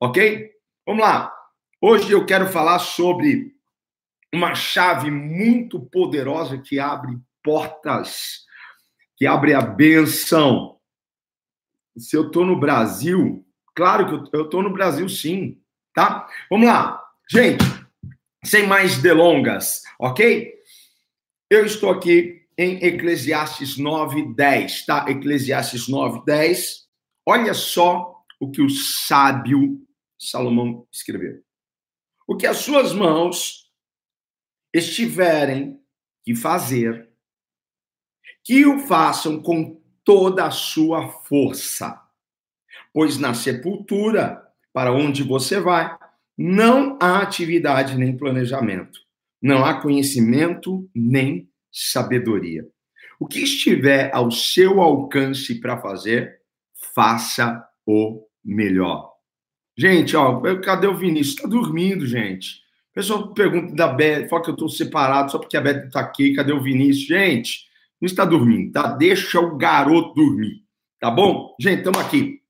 ok? Vamos lá. Hoje eu quero falar sobre uma chave muito poderosa que abre portas, que abre a benção. Se eu estou no Brasil, claro que eu estou no Brasil sim, tá? Vamos lá. Gente, sem mais delongas, ok? Eu estou aqui em Eclesiastes 9, 10, tá? Eclesiastes 9, 10. Olha só o que o sábio Salomão escreveu. O que as suas mãos estiverem que fazer, que o façam com toda a sua força. Pois na sepultura, para onde você vai, não há atividade nem planejamento, não há conhecimento nem sabedoria. O que estiver ao seu alcance para fazer, faça o melhor. Gente, ó, cadê o Vinícius? Tá dormindo, gente. O pessoal pergunta da Beth, fala que eu tô separado só porque a Beth tá aqui. Cadê o Vinícius? Gente, não está dormindo, tá? Deixa o garoto dormir, tá bom? Gente, estamos aqui.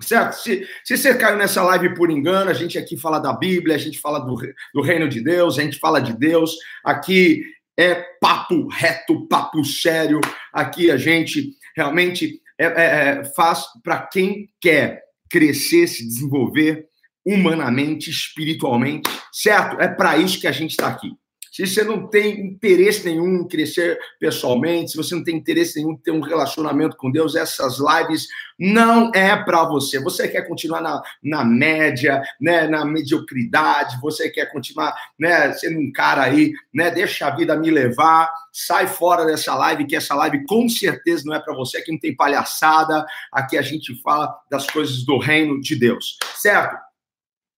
Certo? Se, se você caiu nessa live por engano, a gente aqui fala da Bíblia, a gente fala do, do reino de Deus, a gente fala de Deus. Aqui é papo reto, papo sério. Aqui a gente realmente é, é, é faz para quem quer crescer, se desenvolver humanamente, espiritualmente, certo? É para isso que a gente está aqui. Se você não tem interesse nenhum em crescer pessoalmente, se você não tem interesse nenhum em ter um relacionamento com Deus, essas lives não é para você. Você quer continuar na, na média, né, na mediocridade, você quer continuar né, sendo um cara aí, né, deixa a vida me levar, sai fora dessa live, que essa live com certeza não é para você, aqui não tem palhaçada, aqui a gente fala das coisas do reino de Deus, certo?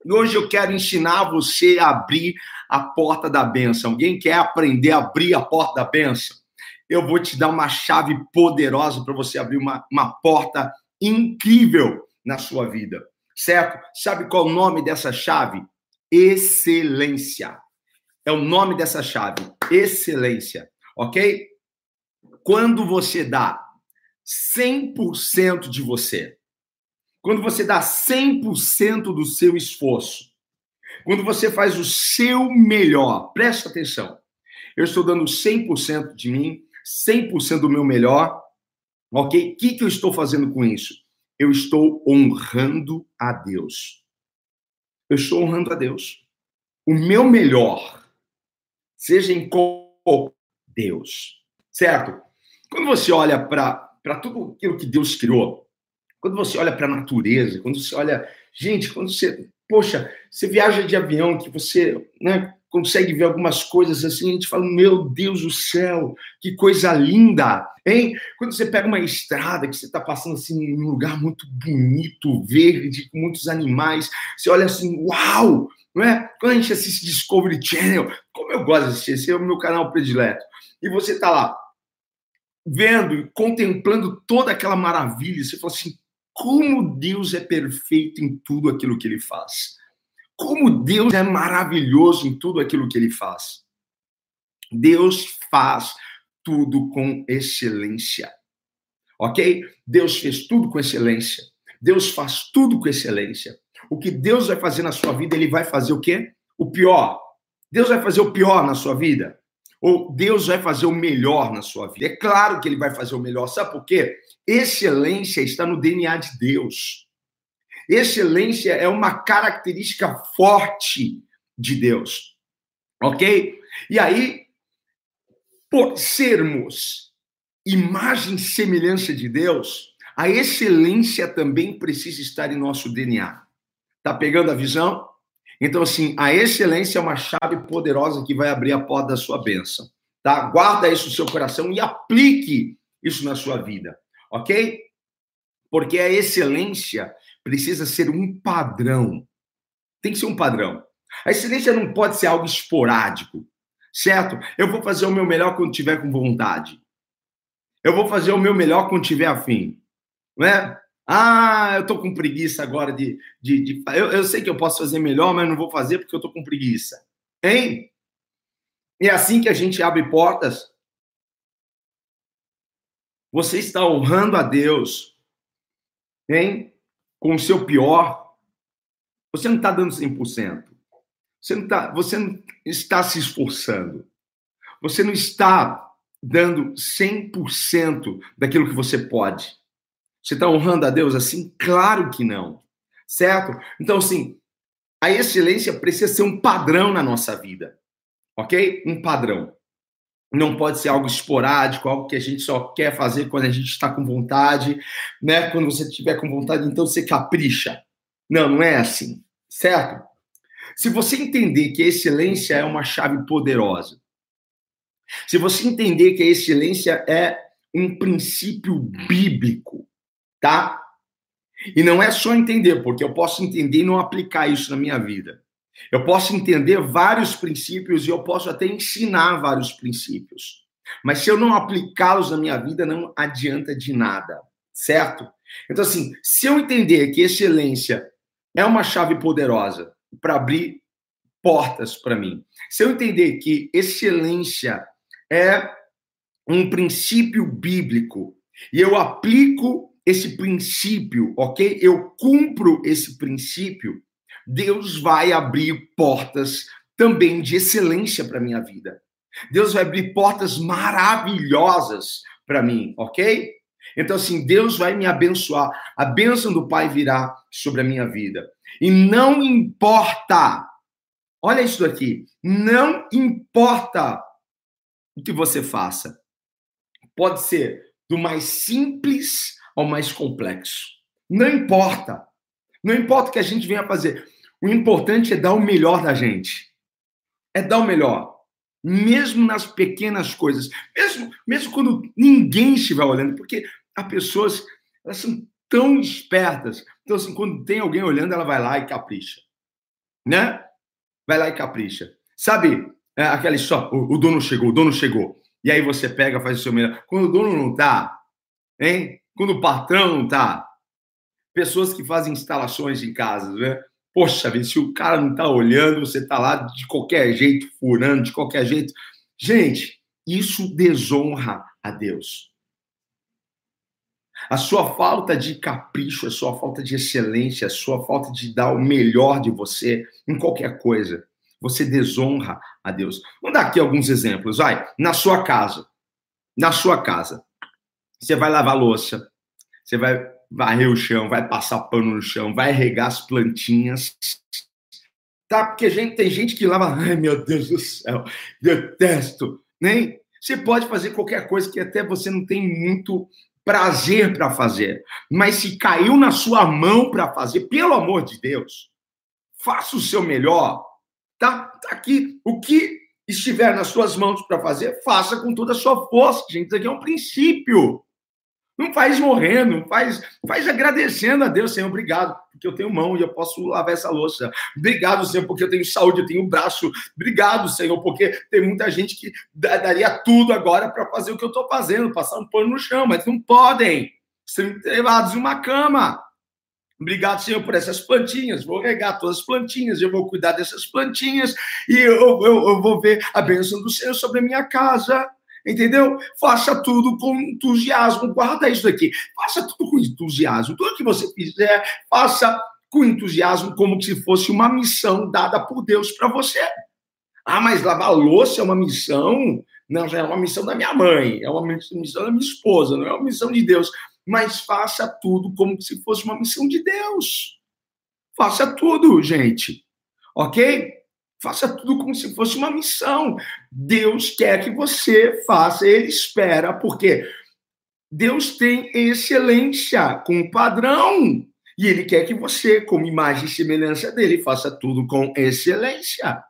E hoje eu quero ensinar você a abrir a porta da benção. Alguém quer aprender a abrir a porta da benção? Eu vou te dar uma chave poderosa para você abrir uma, uma porta incrível na sua vida, certo? Sabe qual é o nome dessa chave? Excelência. É o nome dessa chave, excelência, ok? Quando você dá 100% de você, quando você dá 100% do seu esforço, quando você faz o seu melhor, presta atenção. Eu estou dando 100% de mim, 100% do meu melhor, ok? O que, que eu estou fazendo com isso? Eu estou honrando a Deus. Eu estou honrando a Deus. O meu melhor, seja em qual Deus, certo? Quando você olha para tudo aquilo que Deus criou, quando você olha para a natureza, quando você olha. Gente, quando você. Poxa, você viaja de avião, que você né, consegue ver algumas coisas assim, a gente fala: Meu Deus do céu, que coisa linda, hein? Quando você pega uma estrada, que você está passando assim em um lugar muito bonito, verde, com muitos animais, você olha assim: Uau! Não é? Quando a gente assiste Discovery Channel, como eu gosto de assistir, esse é o meu canal predileto, e você está lá vendo, contemplando toda aquela maravilha, você fala assim: como Deus é perfeito em tudo aquilo que ele faz. Como Deus é maravilhoso em tudo aquilo que ele faz. Deus faz tudo com excelência. Ok? Deus fez tudo com excelência. Deus faz tudo com excelência. O que Deus vai fazer na sua vida, ele vai fazer o quê? O pior. Deus vai fazer o pior na sua vida? Ou Deus vai fazer o melhor na sua vida? É claro que ele vai fazer o melhor. Sabe por quê? Excelência está no DNA de Deus. Excelência é uma característica forte de Deus. Ok? E aí, por sermos imagem e semelhança de Deus, a excelência também precisa estar em nosso DNA. Tá pegando a visão? Então, assim, a excelência é uma chave poderosa que vai abrir a porta da sua bênção. Tá? Guarda isso no seu coração e aplique isso na sua vida ok? Porque a excelência precisa ser um padrão. Tem que ser um padrão. A excelência não pode ser algo esporádico, certo? Eu vou fazer o meu melhor quando tiver com vontade. Eu vou fazer o meu melhor quando tiver afim. Não é? Ah, eu tô com preguiça agora de. de, de... Eu, eu sei que eu posso fazer melhor, mas não vou fazer porque eu tô com preguiça. Hein? É assim que a gente abre portas você está honrando a Deus, hein? Com o seu pior. Você não está dando 100%. Você não, tá, você não está se esforçando. Você não está dando 100% daquilo que você pode. Você está honrando a Deus assim? Claro que não. Certo? Então, assim, a excelência precisa ser um padrão na nossa vida. Ok? Um padrão. Não pode ser algo esporádico, algo que a gente só quer fazer quando a gente está com vontade, né? Quando você estiver com vontade, então você capricha. Não, não é assim, certo? Se você entender que a excelência é uma chave poderosa, se você entender que a excelência é um princípio bíblico, tá? E não é só entender, porque eu posso entender e não aplicar isso na minha vida. Eu posso entender vários princípios e eu posso até ensinar vários princípios. Mas se eu não aplicá-los na minha vida, não adianta de nada, certo? Então, assim, se eu entender que excelência é uma chave poderosa para abrir portas para mim, se eu entender que excelência é um princípio bíblico e eu aplico esse princípio, ok? Eu cumpro esse princípio, Deus vai abrir portas também de excelência para minha vida. Deus vai abrir portas maravilhosas para mim, ok? Então, assim, Deus vai me abençoar. A bênção do Pai virá sobre a minha vida. E não importa, olha isso daqui, não importa o que você faça. Pode ser do mais simples ao mais complexo. Não importa. Não importa o que a gente venha fazer. O importante é dar o melhor da gente. É dar o melhor. Mesmo nas pequenas coisas. Mesmo, mesmo quando ninguém estiver olhando. Porque as pessoas, elas são tão espertas. Então, assim, quando tem alguém olhando, ela vai lá e capricha. Né? Vai lá e capricha. Sabe é, aquela história? O, o dono chegou, o dono chegou. E aí você pega, faz o seu melhor. Quando o dono não tá, hein? quando o patrão não tá. Pessoas que fazem instalações em casa, né? Poxa vida, se o cara não tá olhando, você tá lá de qualquer jeito, furando, de qualquer jeito. Gente, isso desonra a Deus. A sua falta de capricho, a sua falta de excelência, a sua falta de dar o melhor de você em qualquer coisa, você desonra a Deus. Vamos dar aqui alguns exemplos. Vai, na sua casa. Na sua casa. Você vai lavar louça, você vai varrer o chão, vai passar pano no chão, vai regar as plantinhas. Tá? Porque gente, tem gente que lava, ai meu Deus do céu, detesto. Nem você pode fazer qualquer coisa que até você não tem muito prazer para fazer, mas se caiu na sua mão para fazer, pelo amor de Deus, faça o seu melhor. Tá, tá aqui o que estiver nas suas mãos para fazer, faça com toda a sua força, gente. Isso aqui é um princípio. Não faz morrendo, faz, faz agradecendo a Deus, Senhor, obrigado, porque eu tenho mão e eu posso lavar essa louça. Obrigado, Senhor, porque eu tenho saúde, eu tenho braço. Obrigado, Senhor, porque tem muita gente que daria tudo agora para fazer o que eu estou fazendo, passar um pano no chão, mas não podem. Ser levados em uma cama. Obrigado, Senhor, por essas plantinhas. Vou regar todas as plantinhas, eu vou cuidar dessas plantinhas e eu, eu, eu vou ver a bênção do Senhor sobre a minha casa entendeu? Faça tudo com entusiasmo. Guarda isso daqui. Faça tudo com entusiasmo. Tudo que você fizer, faça com entusiasmo, como se fosse uma missão dada por Deus para você. Ah, mas lavar louça é uma missão? Não, já é uma missão da minha mãe, é uma missão da minha esposa, não é uma missão de Deus. Mas faça tudo como se fosse uma missão de Deus. Faça tudo, gente. Ok? Faça tudo como se fosse uma missão. Deus quer que você faça, ele espera, porque Deus tem excelência com padrão. E ele quer que você, como imagem e semelhança dele, faça tudo com excelência.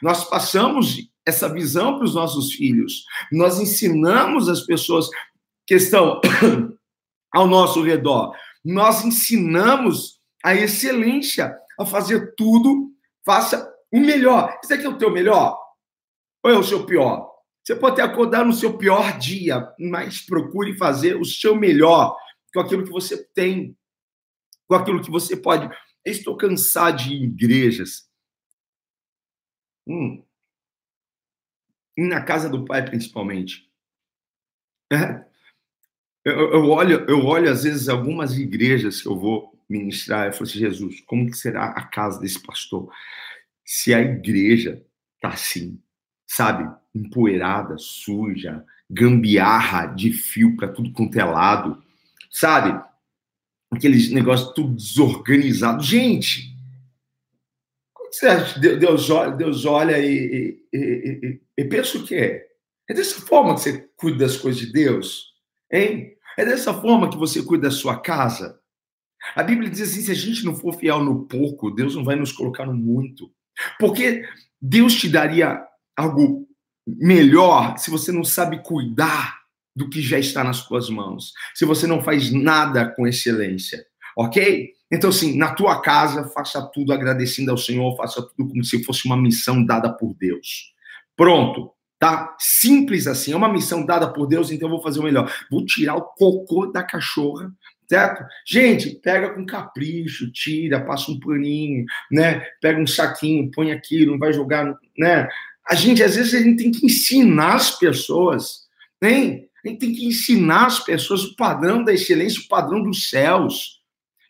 Nós passamos essa visão para os nossos filhos. Nós ensinamos as pessoas que estão ao nosso redor. Nós ensinamos a excelência, a fazer tudo, faça o melhor. Isso aqui é o teu melhor? Ou é o seu pior? Você pode acordar no seu pior dia, mas procure fazer o seu melhor com aquilo que você tem, com aquilo que você pode. Eu estou cansado de igrejas. Hum. Na casa do pai, principalmente. É. Eu, eu, olho, eu olho, às vezes, algumas igrejas que eu vou ministrar, eu falei assim, Jesus, como que será a casa desse pastor? Se a igreja tá assim, sabe, empoeirada, suja, gambiarra de fio para tudo quanto é lado, sabe? Aqueles negócios tudo desorganizado. Gente, você acha? Deus olha, Deus olha e, e, e, e pensa o que é? É dessa forma que você cuida das coisas de Deus? Hein? É dessa forma que você cuida da sua casa? A Bíblia diz assim: se a gente não for fiel no pouco, Deus não vai nos colocar no muito. Porque Deus te daria algo melhor se você não sabe cuidar do que já está nas suas mãos, se você não faz nada com excelência, ok? Então, assim, na tua casa, faça tudo agradecendo ao Senhor, faça tudo como se fosse uma missão dada por Deus. Pronto, tá? Simples assim, é uma missão dada por Deus, então eu vou fazer o melhor. Vou tirar o cocô da cachorra, certo? Gente, pega com capricho, tira, passa um paninho, né? Pega um saquinho, põe aquilo, não vai jogar, né? A gente, às vezes, a gente tem que ensinar as pessoas, hein? A gente tem que ensinar as pessoas o padrão da excelência, o padrão dos céus.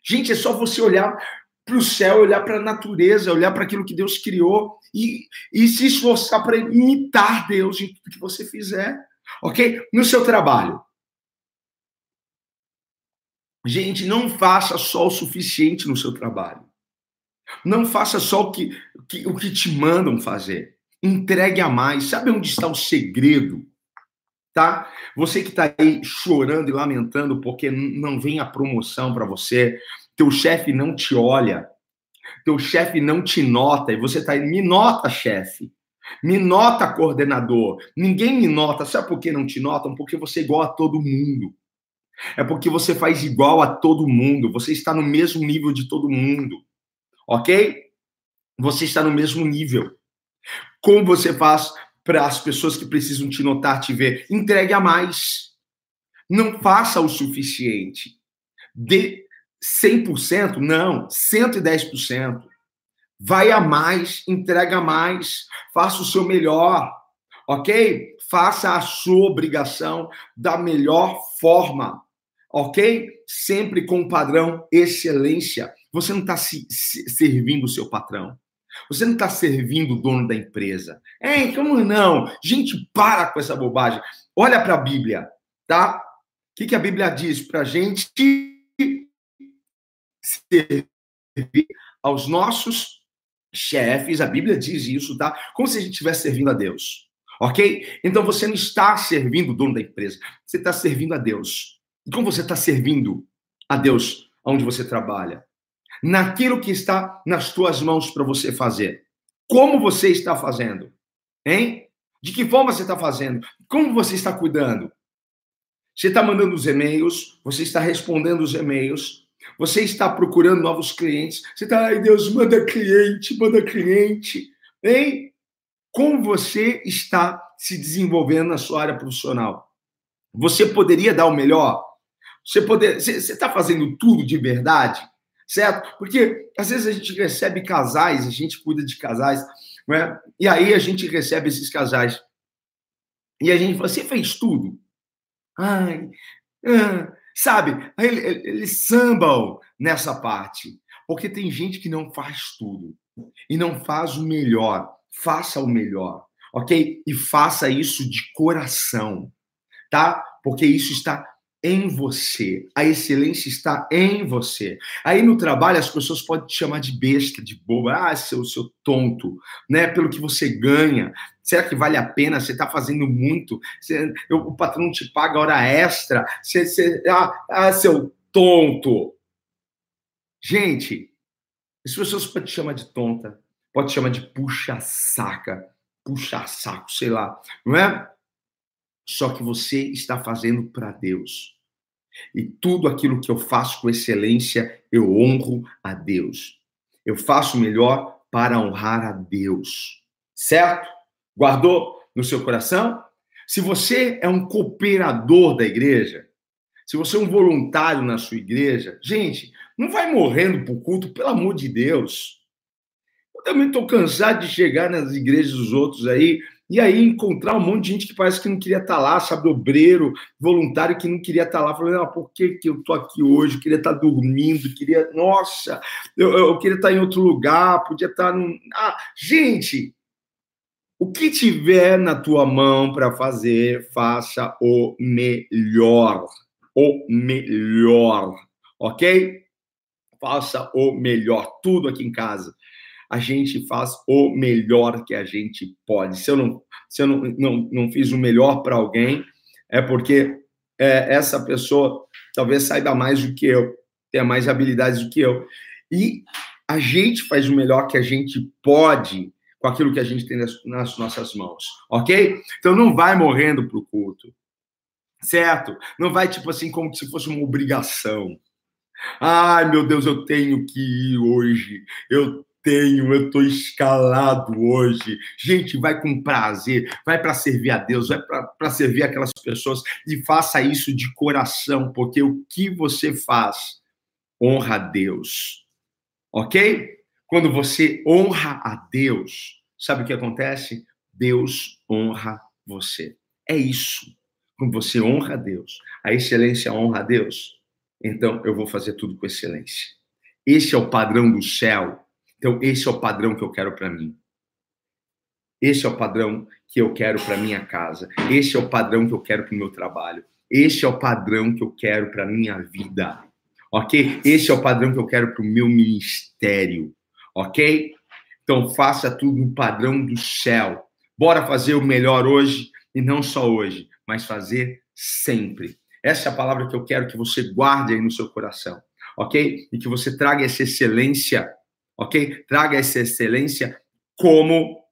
Gente, é só você olhar para o céu, olhar para a natureza, olhar para aquilo que Deus criou e, e se esforçar para imitar Deus em tudo que você fizer, ok? No seu trabalho. Gente, não faça só o suficiente no seu trabalho. Não faça só o que, que, o que te mandam fazer entregue a mais. Sabe onde está o segredo? Tá? Você que está aí chorando e lamentando porque não vem a promoção para você, teu chefe não te olha, teu chefe não te nota e você está aí, me nota, chefe. Me nota, coordenador. Ninguém me nota. Sabe por que não te notam? Porque você é igual a todo mundo. É porque você faz igual a todo mundo. Você está no mesmo nível de todo mundo. Ok? Você está no mesmo nível. Como você faz para as pessoas que precisam te notar, te ver? Entregue a mais. Não faça o suficiente. De 100%, não, 110%. Vai a mais, entrega mais, faça o seu melhor, ok? Faça a sua obrigação da melhor forma, ok? Sempre com o padrão excelência. Você não está se, se, servindo o seu patrão. Você não está servindo o dono da empresa. Hein, como não? Gente, para com essa bobagem. Olha para a Bíblia, tá? O que, que a Bíblia diz para gente servir aos nossos chefes? A Bíblia diz isso, tá? Como se a gente estivesse servindo a Deus. Ok? Então você não está servindo o dono da empresa, você está servindo a Deus. E como você está servindo a Deus onde você trabalha? naquilo que está nas tuas mãos para você fazer. Como você está fazendo? Hein? De que forma você está fazendo? Como você está cuidando? Você está mandando os e-mails, você está respondendo os e-mails, você está procurando novos clientes, você está, ai Deus, manda cliente, manda cliente, hein? Como você está se desenvolvendo na sua área profissional? Você poderia dar o melhor? Você poder, você está fazendo tudo de verdade? certo? Porque às vezes a gente recebe casais, a gente cuida de casais, né? e aí a gente recebe esses casais. E a gente fala, você fez tudo? Ai, ah, sabe? Eles, eles sambam nessa parte. Porque tem gente que não faz tudo. E não faz o melhor. Faça o melhor, ok? E faça isso de coração, tá? Porque isso está em você. A excelência está em você. Aí no trabalho as pessoas podem te chamar de besta, de boba, ah, seu, seu tonto, né? Pelo que você ganha. Será que vale a pena? Você está fazendo muito? Você, o patrão te paga hora extra? Você, você, ah, ah, seu tonto. Gente, as pessoas podem te chamar de tonta, pode te chamar de puxa-saca, puxa-saco, sei lá, não é? Só que você está fazendo para Deus. E tudo aquilo que eu faço com excelência, eu honro a Deus. Eu faço melhor para honrar a Deus. Certo? Guardou no seu coração? Se você é um cooperador da igreja, se você é um voluntário na sua igreja, gente, não vai morrendo por culto, pelo amor de Deus. Eu também estou cansado de chegar nas igrejas dos outros aí E aí encontrar um monte de gente que parece que não queria estar lá, sabe, obreiro, voluntário que não queria estar lá, falando, ah, por que, que eu tô aqui hoje? Eu queria estar dormindo, queria, nossa, eu, eu queria estar em outro lugar, podia estar num. Ah, gente, o que tiver na tua mão para fazer, faça o melhor. O melhor, ok? Faça o melhor, tudo aqui em casa a gente faz o melhor que a gente pode. Se eu não, se eu não, não, não fiz o melhor para alguém, é porque é, essa pessoa talvez saiba mais do que eu, tenha mais habilidades do que eu. E a gente faz o melhor que a gente pode com aquilo que a gente tem nas, nas nossas mãos, ok? Então não vai morrendo para o culto, certo? Não vai tipo assim como se fosse uma obrigação. Ai, meu Deus, eu tenho que ir hoje. Eu tenho, eu estou escalado hoje. Gente, vai com prazer, vai para servir a Deus, vai para servir aquelas pessoas e faça isso de coração, porque o que você faz honra a Deus, ok? Quando você honra a Deus, sabe o que acontece? Deus honra você. É isso. Quando você honra a Deus, a excelência honra a Deus, então eu vou fazer tudo com excelência. Esse é o padrão do céu então, esse é o padrão que eu quero para mim. Esse é o padrão que eu quero para minha casa. Esse é o padrão que eu quero para o meu trabalho. Esse é o padrão que eu quero para minha vida. Ok? Esse é o padrão que eu quero para o meu ministério. Ok? Então, faça tudo no padrão do céu. Bora fazer o melhor hoje e não só hoje, mas fazer sempre. Essa é a palavra que eu quero que você guarde aí no seu coração. Ok? E que você traga essa excelência ok? Traga essa excelência como,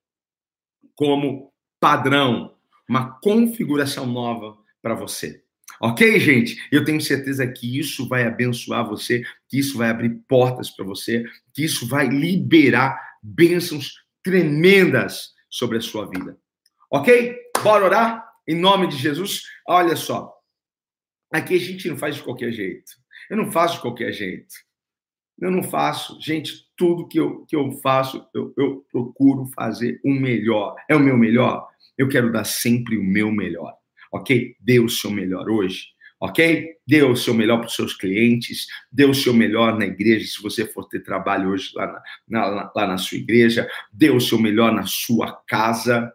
como padrão, uma configuração nova para você. Ok, gente? Eu tenho certeza que isso vai abençoar você, que isso vai abrir portas para você, que isso vai liberar bênçãos tremendas sobre a sua vida. Ok? Bora orar? Em nome de Jesus. Olha só. Aqui a gente não faz de qualquer jeito. Eu não faço de qualquer jeito. Eu não faço. Gente, tudo que eu, que eu faço, eu, eu procuro fazer o melhor. É o meu melhor? Eu quero dar sempre o meu melhor. Ok? Dê o seu melhor hoje. Ok? Dê o seu melhor para os seus clientes, dê o seu melhor na igreja, se você for ter trabalho hoje lá na, na, lá na sua igreja, dê o seu melhor na sua casa,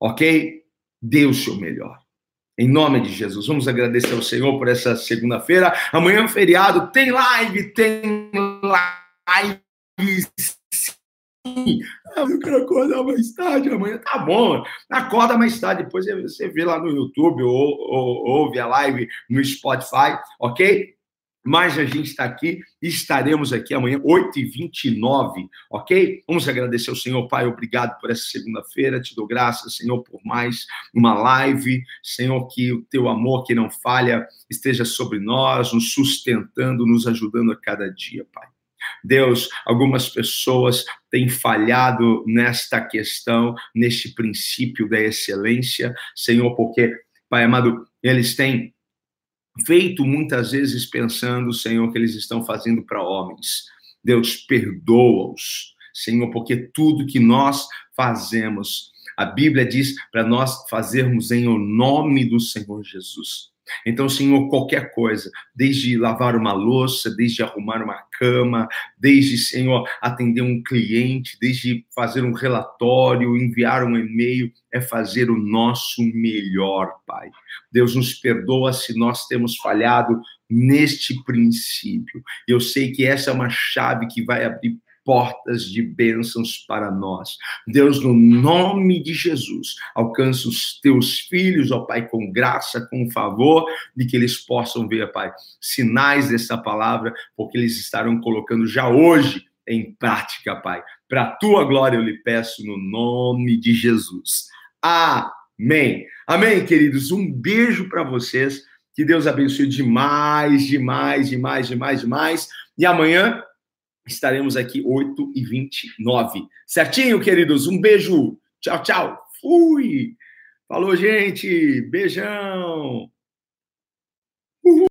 ok? Dê o seu melhor. Em nome de Jesus, vamos agradecer ao Senhor por essa segunda-feira. Amanhã, é feriado, tem live, tem live sim. Eu quero acordar mais tarde amanhã. Tá bom, acorda mais tarde. Depois você vê lá no YouTube ou, ou ouve a live no Spotify, ok? Mas a gente está aqui estaremos aqui amanhã, 8h29, ok? Vamos agradecer ao Senhor, Pai, obrigado por essa segunda-feira. Te dou graças, Senhor, por mais uma live. Senhor, que o teu amor que não falha esteja sobre nós, nos sustentando, nos ajudando a cada dia, Pai. Deus, algumas pessoas têm falhado nesta questão, neste princípio da excelência, Senhor, porque, Pai amado, eles têm feito muitas vezes pensando, Senhor, que eles estão fazendo para homens. Deus, perdoa-os, Senhor, porque tudo que nós fazemos, a Bíblia diz para nós fazermos em o nome do Senhor Jesus. Então, Senhor, qualquer coisa, desde lavar uma louça, desde arrumar uma cama, desde, Senhor, atender um cliente, desde fazer um relatório, enviar um e-mail, é fazer o nosso melhor, Pai. Deus nos perdoa se nós temos falhado neste princípio. Eu sei que essa é uma chave que vai abrir portas de bênçãos para nós. Deus, no nome de Jesus, alcança os teus filhos, ó Pai, com graça, com favor, de que eles possam ver, Pai, sinais dessa palavra, porque eles estarão colocando já hoje em prática, Pai. Para a tua glória eu lhe peço no nome de Jesus. Amém. Amém, queridos. Um beijo para vocês. Que Deus abençoe demais, demais, demais, demais, demais. E amanhã estaremos aqui 8 e 29. Certinho, queridos? Um beijo. Tchau, tchau. Fui. Falou, gente. Beijão. Uhul.